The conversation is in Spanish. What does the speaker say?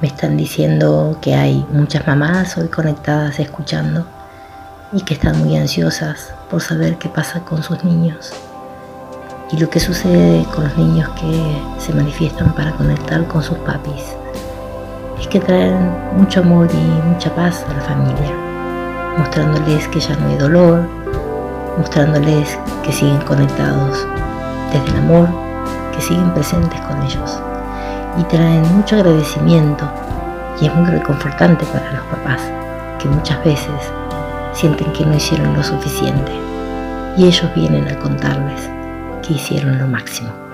Me están diciendo que hay muchas mamás hoy conectadas escuchando y que están muy ansiosas por saber qué pasa con sus niños y lo que sucede con los niños que se manifiestan para conectar con sus papis. Es que traen mucho amor y mucha paz a la familia, mostrándoles que ya no hay dolor, mostrándoles que siguen conectados desde el amor, que siguen presentes con ellos y traen mucho agradecimiento y es muy reconfortante para los papás que muchas veces sienten que no hicieron lo suficiente y ellos vienen a contarles que hicieron lo máximo.